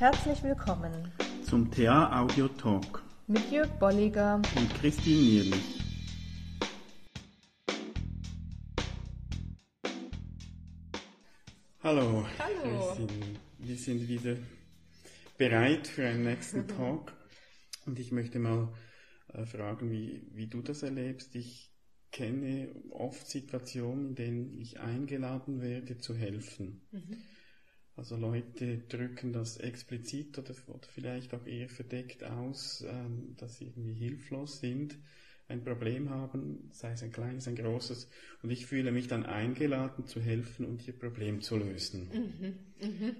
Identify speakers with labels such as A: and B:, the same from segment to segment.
A: Herzlich willkommen
B: zum TA Audio Talk
A: mit Jörg Bolliger
B: und Christine Nierlich. Hallo,
A: Hallo.
B: Christine. Wir sind wieder bereit für einen nächsten Talk und ich möchte mal äh, fragen, wie, wie du das erlebst. Ich kenne oft Situationen, in denen ich eingeladen werde zu helfen.
A: Mhm.
B: Also Leute drücken das explizit oder, oder vielleicht auch eher verdeckt aus, ähm, dass sie irgendwie hilflos sind, ein Problem haben, sei es ein kleines, ein großes, und ich fühle mich dann eingeladen zu helfen und ihr Problem zu lösen.
A: Mhm. Mhm.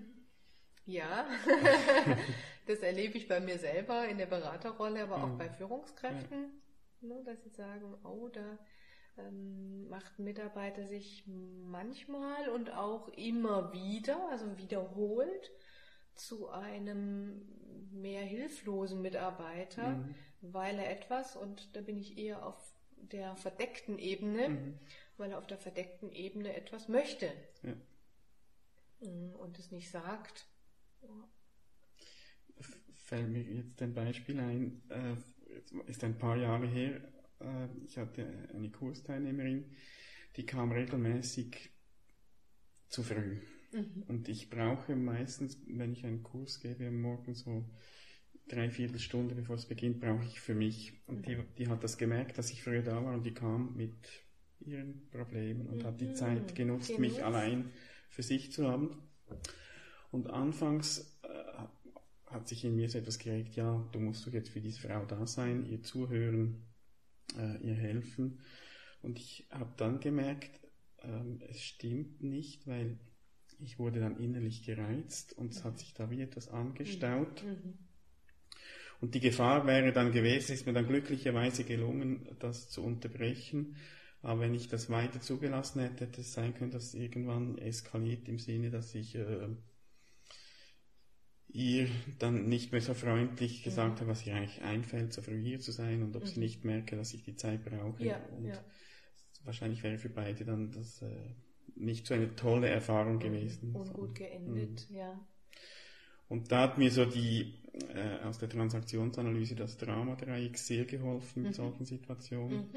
A: Ja, das erlebe ich bei mir selber in der Beraterrolle, aber auch
B: Mhm.
A: bei Führungskräften, ne, dass sie sagen, oh, da ähm, macht ein Mitarbeiter sich manchmal und auch immer wieder, also wiederholt, zu einem mehr hilflosen Mitarbeiter,
B: Mhm.
A: weil er etwas, und da bin ich eher auf der verdeckten Ebene,
B: Mhm.
A: weil er auf der verdeckten Ebene etwas möchte
B: Ja.
A: Mm, und es nicht sagt. Ja.
B: Fällt mir jetzt ein Beispiel ein, äh, ist ein paar Jahre her, ich hatte eine Kursteilnehmerin, die kam regelmäßig zu früh.
A: Mhm.
B: Und ich brauche meistens, wenn ich einen Kurs gebe am Morgen so drei Viertelstunde bevor es beginnt, brauche ich für mich. Und die, die hat das gemerkt, dass ich früher da war und die kam mit ihren Problemen und hat die
A: Mhm.
B: Zeit genutzt, mich
A: Genutzt.
B: allein für sich zu haben. Und anfangs äh, hat sich in mir so etwas geregt, ja, du musst doch jetzt für diese Frau da sein, ihr zuhören, äh, ihr helfen. Und ich habe dann gemerkt, ähm, es stimmt nicht, weil ich wurde dann innerlich gereizt und es hat sich da wie etwas angestaut.
A: Mhm.
B: Und die Gefahr wäre dann gewesen, ist mir dann glücklicherweise gelungen, das zu unterbrechen. Aber wenn ich das weiter zugelassen hätte, hätte es sein können, dass es irgendwann eskaliert im Sinne, dass ich äh, ihr dann nicht mehr so freundlich gesagt
A: Mhm.
B: habe, was ihr eigentlich einfällt, so früh hier zu sein und ob sie
A: Mhm.
B: nicht merke, dass ich die Zeit brauche.
A: Ja,
B: und
A: ja.
B: wahrscheinlich wäre für beide dann das äh, nicht so eine tolle Erfahrung gewesen.
A: Ungut geendet, ja.
B: Und da hat mir so die äh, aus der Transaktionsanalyse das Drama-Dreieck sehr geholfen in
A: Mhm.
B: solchen Situationen.
A: Mhm.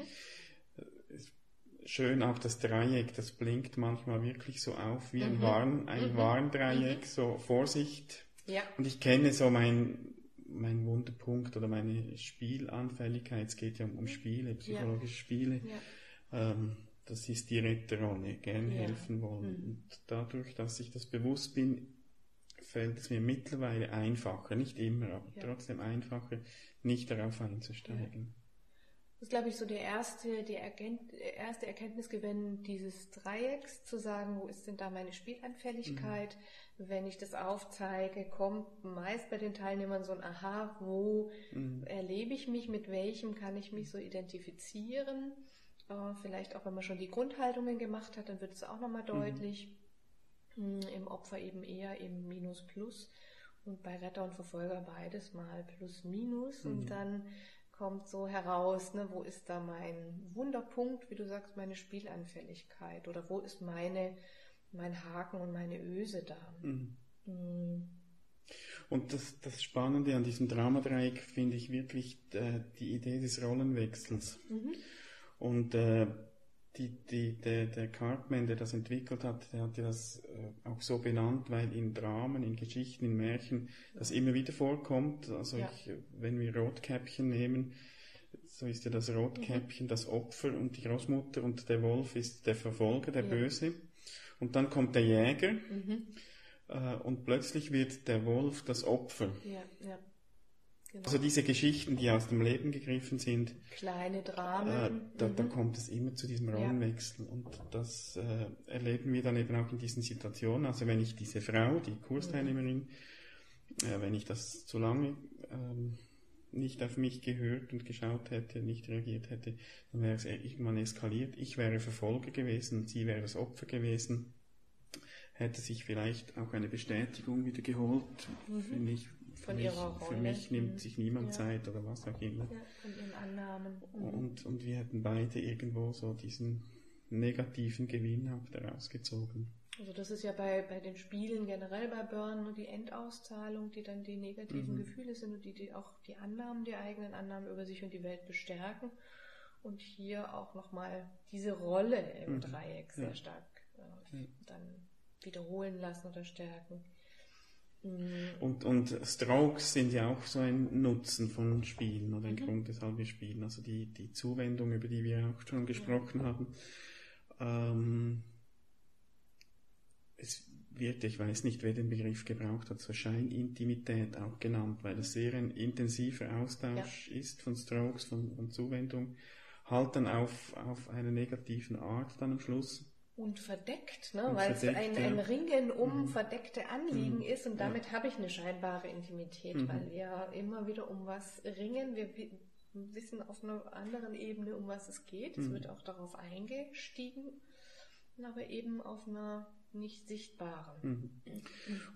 B: Schön auch das Dreieck, das blinkt manchmal wirklich so auf wie ein
A: Mhm.
B: Warn, ein
A: Mhm.
B: Warndreieck, so Vorsicht.
A: Ja.
B: Und ich kenne so mein, mein Wunderpunkt oder meine Spielanfälligkeit. Es geht ja um, um Spiele, psychologische Spiele.
A: Ja.
B: Ähm, das ist die Retterrolle, gern
A: Ja.
B: helfen wollen.
A: Mhm.
B: Und dadurch, dass ich das bewusst bin, fällt es mir mittlerweile einfacher, nicht immer, aber
A: Ja.
B: trotzdem einfacher, nicht darauf einzusteigen.
A: Das ist, glaube ich, so der erste, der Erkennt, erste Erkenntnisgewinn dieses Dreiecks, zu sagen, wo ist denn da meine Spielanfälligkeit? Wenn ich das aufzeige, kommt meist bei den Teilnehmern so ein Aha, wo
B: Mhm.
A: erlebe ich mich, mit welchem kann ich mich so identifizieren. Äh, vielleicht auch, wenn man schon die Grundhaltungen gemacht hat, dann wird es auch nochmal deutlich. Mm, Im Opfer eben eher im Minus Plus und bei Retter und Verfolger beides mal Plus Minus
B: Mhm.
A: und dann kommt so heraus, ne, wo ist da mein Wunderpunkt, wie du sagst, meine Spielanfälligkeit oder wo ist meine, mein Haken und meine Öse da.
B: Mhm.
A: Mm,
B: Und das, das Spannende an diesem Dramadreieck finde ich wirklich äh, die Idee des Rollenwechsels.
A: Mhm.
B: Und äh, die, die, der, der Cartman, der das entwickelt hat, der hat ja das äh, auch so benannt, weil in Dramen, in Geschichten, in Märchen das immer wieder vorkommt. Also
A: Ja.
B: ich, wenn wir Rotkäppchen nehmen, so ist ja das
A: Mhm.
B: Rotkäppchen das Opfer und die Großmutter und der Wolf ist der Verfolger, der
A: Ja.
B: Böse. Und dann kommt der Jäger
A: Mhm.
B: äh, und plötzlich wird der Wolf das Opfer.
A: Ja, ja. Genau.
B: Also diese Geschichten, die aus dem Leben gegriffen sind,
A: Kleine
B: äh,
A: Dramen.
B: da, da
A: Mhm.
B: kommt es immer zu diesem
A: Ja.
B: Rollenwechsel. Und das äh, erleben wir dann eben auch in diesen Situationen. Also wenn ich diese Frau, die Kursteilnehmerin, äh, wenn ich das zu lange ähm, nicht auf mich gehört und geschaut hätte, nicht reagiert hätte, dann wäre es irgendwann eskaliert. Ich wäre Verfolger gewesen sie wäre das Opfer gewesen. Hätte sich vielleicht auch eine Bestätigung wieder geholt. Finde ich, für mich, für mich nimmt
A: Mhm.
B: sich niemand
A: Ja.
B: Zeit oder was auch immer.
A: Ja, von ihren Annahmen. Mhm.
B: Und, und wir hätten beide irgendwo so diesen negativen Gewinn auch daraus gezogen.
A: Also das ist ja bei, bei den Spielen generell bei Burn nur die Endauszahlung, die dann die negativen mhm. Gefühle sind und die, die auch die Annahmen, die eigenen Annahmen über sich und die Welt bestärken. Und hier auch nochmal diese Rolle im mhm. Dreieck sehr ja. stark äh, dann wiederholen lassen oder stärken.
B: Mhm. Und, und Strokes sind ja auch so ein Nutzen von Spielen oder ein mhm. Grund, weshalb wir spielen. Also die, die Zuwendung, über die wir auch schon gesprochen ja. haben. Ähm, es wird, ich weiß nicht, wer den Begriff gebraucht hat, so Scheinintimität auch genannt, weil es sehr ein intensiver Austausch ja. ist von Strokes, von, von Zuwendung, halt dann auf, auf eine negativen Art dann am Schluss.
A: Und verdeckt, ne? weil es ein, ein Ringen um mhm. verdeckte Anliegen mhm. ist und damit ja. habe ich eine scheinbare Intimität, mhm. weil wir immer wieder um was ringen. Wir wissen auf einer anderen Ebene, um was es geht. Es mhm. wird auch darauf eingestiegen, aber eben auf einer nicht sichtbaren. Mhm.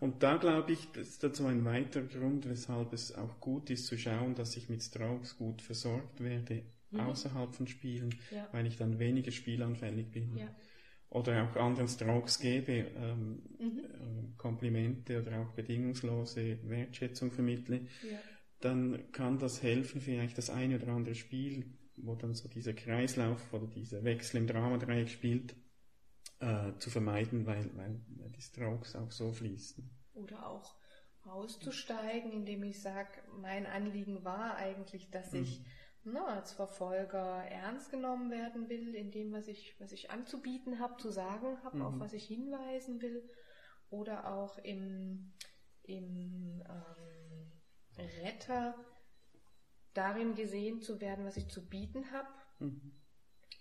B: Und da glaube ich, das ist dazu ein weiterer Grund, weshalb es auch gut ist zu schauen, dass ich mit Strokes gut versorgt werde mhm. außerhalb von Spielen, ja. weil ich dann weniger spielanfällig bin. Ja. Oder auch anderen Strokes gebe, ähm, mhm. äh, Komplimente oder auch bedingungslose Wertschätzung vermittle, ja. dann kann das helfen, vielleicht das eine oder andere Spiel, wo dann so dieser Kreislauf oder dieser Wechsel im Dramadreieck spielt, äh, zu vermeiden, weil, weil, weil die Strokes auch so fließen.
A: Oder auch auszusteigen, indem ich sage, mein Anliegen war eigentlich, dass mhm. ich na, als Verfolger ernst genommen werden will, in dem, was ich, was ich anzubieten habe, zu sagen habe, mhm. auf was ich hinweisen will. Oder auch im, im ähm, Retter darin gesehen zu werden, was ich zu bieten habe. Mhm.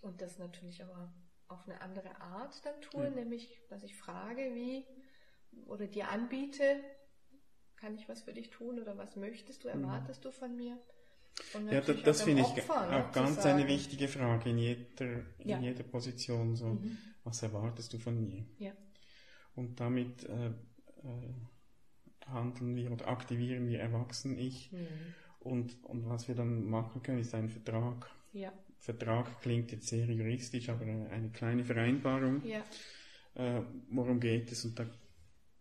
A: Und das natürlich aber auf eine andere Art dann tue, mhm. nämlich, dass ich frage, wie oder dir anbiete, kann ich was für dich tun oder was möchtest du, mhm. erwartest du von mir?
B: Ja, das, das finde ich Opfer, ne, auch ganz eine wichtige Frage in jeder, ja. in jeder Position. So, mhm. was erwartest du von mir? Ja. Und damit äh, äh, handeln wir oder aktivieren wir Erwachsen-Ich. Mhm. Und, und was wir dann machen können, ist ein Vertrag. Ja. Vertrag klingt jetzt sehr juristisch, aber eine kleine Vereinbarung. Ja. Äh, worum geht es? Und da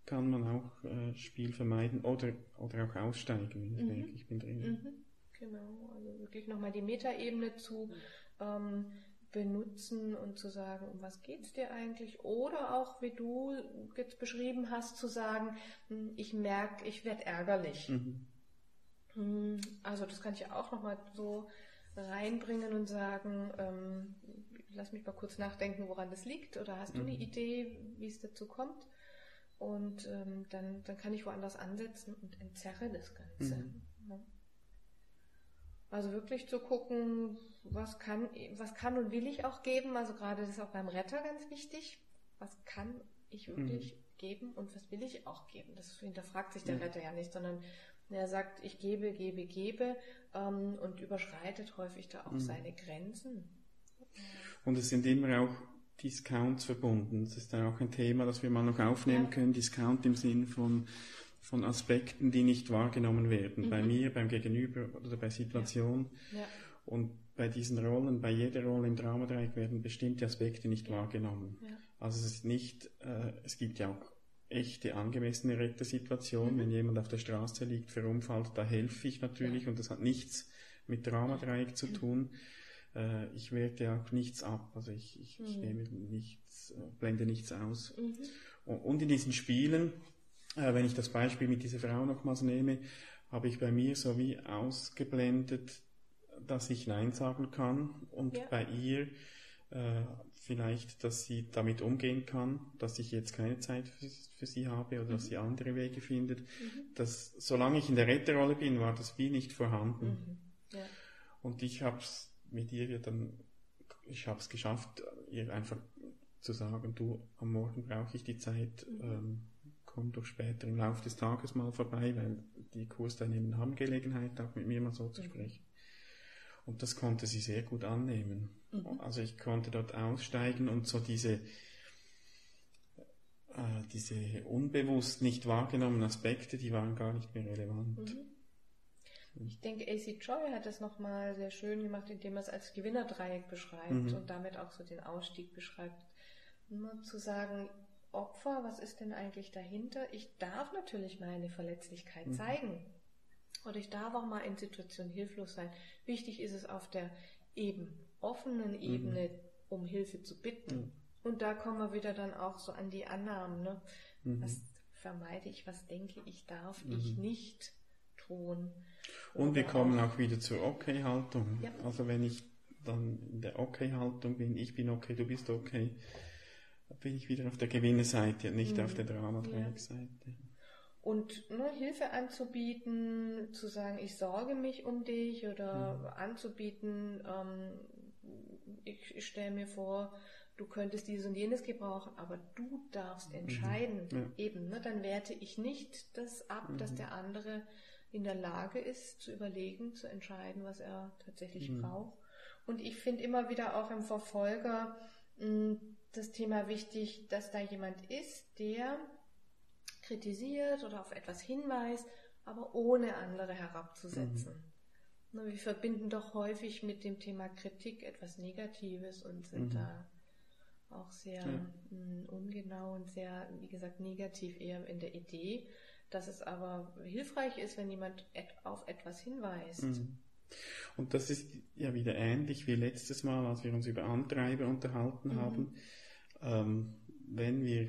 B: kann man auch äh, Spiel vermeiden oder, oder auch aussteigen, wenn ich mhm. merke, ich bin drin.
A: Genau, also wirklich nochmal die Metaebene zu ähm, benutzen und zu sagen, um was geht es dir eigentlich? Oder auch, wie du jetzt beschrieben hast, zu sagen, hm, ich merke, ich werde ärgerlich. Mhm. Hm, also das kann ich auch nochmal so reinbringen und sagen, ähm, lass mich mal kurz nachdenken, woran das liegt. Oder hast mhm. du eine mhm. Idee, wie es dazu kommt? Und ähm, dann, dann kann ich woanders ansetzen und entzerre das Ganze. Mhm. Also wirklich zu gucken, was kann, was kann und will ich auch geben. Also gerade das ist auch beim Retter ganz wichtig. Was kann ich wirklich mhm. geben und was will ich auch geben? Das hinterfragt sich der mhm. Retter ja nicht, sondern er sagt, ich gebe, gebe, gebe ähm, und überschreitet häufig da auch mhm. seine Grenzen.
B: Und es sind immer auch Discounts verbunden. Das ist dann auch ein Thema, das wir mal noch aufnehmen ja. können. Discount im Sinn von von Aspekten, die nicht wahrgenommen werden. Mhm. Bei mir, beim Gegenüber oder bei Situationen. Ja. Ja. Und bei diesen Rollen, bei jeder Rolle im Dramadreieck werden bestimmte Aspekte nicht ja. wahrgenommen. Also es ist nicht, äh, es gibt ja auch echte angemessene Rettersituationen. Mhm. Wenn jemand auf der Straße liegt, verunfallt, da helfe ich natürlich und das hat nichts mit Dramadreieck zu mhm. tun. Äh, ich werte auch nichts ab, also ich, ich, ich mhm. nehme nichts, äh, blende nichts aus. Mhm. Und in diesen Spielen, äh, wenn ich das Beispiel mit dieser Frau nochmals nehme, habe ich bei mir so wie ausgeblendet, dass ich Nein sagen kann und ja. bei ihr äh, vielleicht, dass sie damit umgehen kann, dass ich jetzt keine Zeit für, für sie habe oder mhm. dass sie andere Wege findet. Mhm. Dass, solange ich in der Retterrolle bin, war das wie nicht vorhanden. Mhm. Ja. Und ich habe es mit ihr dann, ich habe es geschafft, ihr einfach zu sagen, du, am Morgen brauche ich die Zeit, mhm. ähm, komm doch später im Laufe des Tages mal vorbei, weil die Kursteilnehmer haben Gelegenheit, auch mit mir mal so zu mhm. sprechen. Und das konnte sie sehr gut annehmen. Mhm. Also ich konnte dort aussteigen und so diese, äh, diese unbewusst nicht wahrgenommenen Aspekte, die waren gar nicht mehr relevant.
A: Mhm. Ich denke, AC Joy hat das nochmal sehr schön gemacht, indem er es als Gewinnerdreieck beschreibt mhm. und damit auch so den Ausstieg beschreibt. Nur zu sagen, Opfer, was ist denn eigentlich dahinter? Ich darf natürlich meine Verletzlichkeit mhm. zeigen. Oder ich darf auch mal in Situationen hilflos sein. Wichtig ist es auf der eben offenen mhm. Ebene, mhm. um Hilfe zu bitten. Mhm. Und da kommen wir wieder dann auch so an die Annahmen. Ne? Mhm. Was vermeide ich, was denke ich, darf ich mhm. nicht tun.
B: Und wir kommen auch, auch wieder zur Okay-Haltung. Ja. Also wenn ich dann in der Okay-Haltung bin, ich bin okay, du bist okay, bin ich wieder auf der Gewinnerseite, nicht mhm. auf der Dramadreieckseite. Ja.
A: Und ne, Hilfe anzubieten, zu sagen, ich sorge mich um dich oder mhm. anzubieten, ähm, ich, ich stelle mir vor, du könntest dieses und jenes gebrauchen, aber du darfst mhm. entscheiden. Mhm. Ja. Eben, ne, dann werte ich nicht das ab, mhm. dass der andere in der Lage ist, zu überlegen, zu entscheiden, was er tatsächlich mhm. braucht. Und ich finde immer wieder auch im Verfolger mh, mm, das Thema wichtig, dass da jemand ist, der kritisiert oder auf etwas hinweist, aber ohne andere herabzusetzen. Mhm. Wir verbinden doch häufig mit dem Thema Kritik etwas Negatives und sind mhm. da auch sehr ja. Mm, ungenau und sehr, wie gesagt, negativ eher in der Idee, dass es aber hilfreich ist, wenn jemand auf etwas hinweist. Mhm.
B: Und das ist ja wieder ähnlich wie letztes Mal, als wir uns über Antreiber unterhalten mhm. haben. Ähm, wenn wir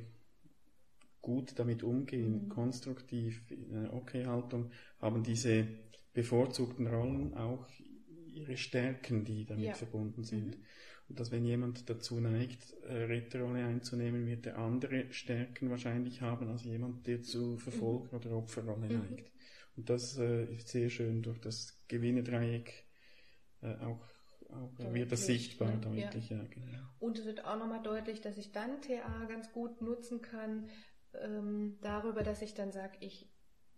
B: gut damit umgehen, mhm. konstruktiv, in einer Okay-Haltung, haben diese bevorzugten Rollen auch ihre Stärken, die damit ja. verbunden sind. Mhm. Und dass wenn jemand dazu neigt, Retterrolle einzunehmen, wird der andere Stärken wahrscheinlich haben als jemand, der zu Verfolger- mhm. oder Opferrolle mhm. neigt. Und das äh, ist sehr schön durch das Gewinnerdreieck äh, auch, deutlich, wird das sichtbar ja. deutlich. Ja.
A: genau. Und es wird auch nochmal deutlich, dass ich dann TA ganz gut nutzen kann, ähm, darüber, dass ich dann sage, ich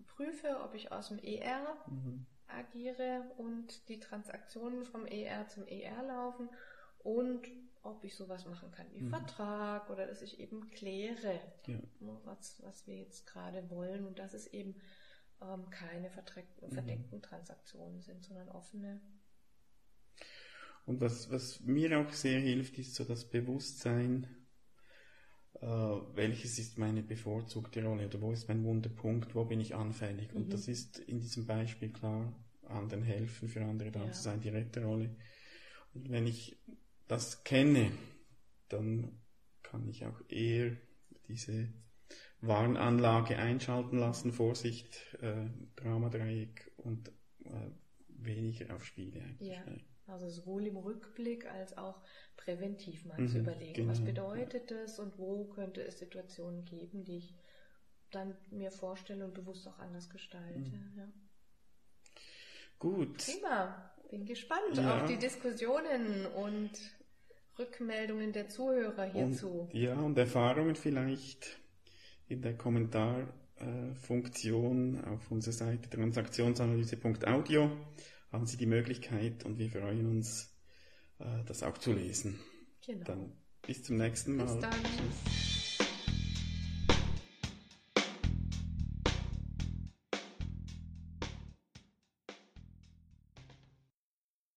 A: prüfe, ob ich aus dem ER mhm. agiere und die Transaktionen vom ER zum ER laufen und ob ich sowas machen kann wie mhm. Vertrag oder dass ich eben kläre, ja. Ne, was, was wir jetzt gerade wollen und dass es eben ähm, keine mhm. verdeckten Transaktionen sind, sondern offene.
B: Und was, was mir auch sehr hilft, ist so das Bewusstsein, äh, welches ist meine bevorzugte Rolle oder wo ist mein Wunderpunkt, wo bin ich anfällig. Mhm. Und das ist in diesem Beispiel klar, anderen helfen, für andere da ja. zu sein, direkte Rolle. Und wenn ich das kenne, dann kann ich auch eher diese Warnanlage einschalten lassen, Vorsicht, äh, Dramadreieck und äh, weniger auf Spiele
A: eigentlich. Ja, also sowohl im Rückblick als auch präventiv mal mhm, zu überlegen, genau, was bedeutet ja. das und wo könnte es Situationen geben, die ich dann mir vorstelle und bewusst auch anders gestalte. Mhm. Ja.
B: Gut.
A: Prima. Bin gespannt ja. auf die Diskussionen und Rückmeldungen der Zuhörer hierzu.
B: Und, ja, und Erfahrungen vielleicht in der Kommentarfunktion auf unserer Seite transaktionsanalyse.audio haben Sie die Möglichkeit und wir freuen uns, äh, das auch zu lesen. Genau. Dann bis zum nächsten Mal.
A: Bis dann. Tschüss.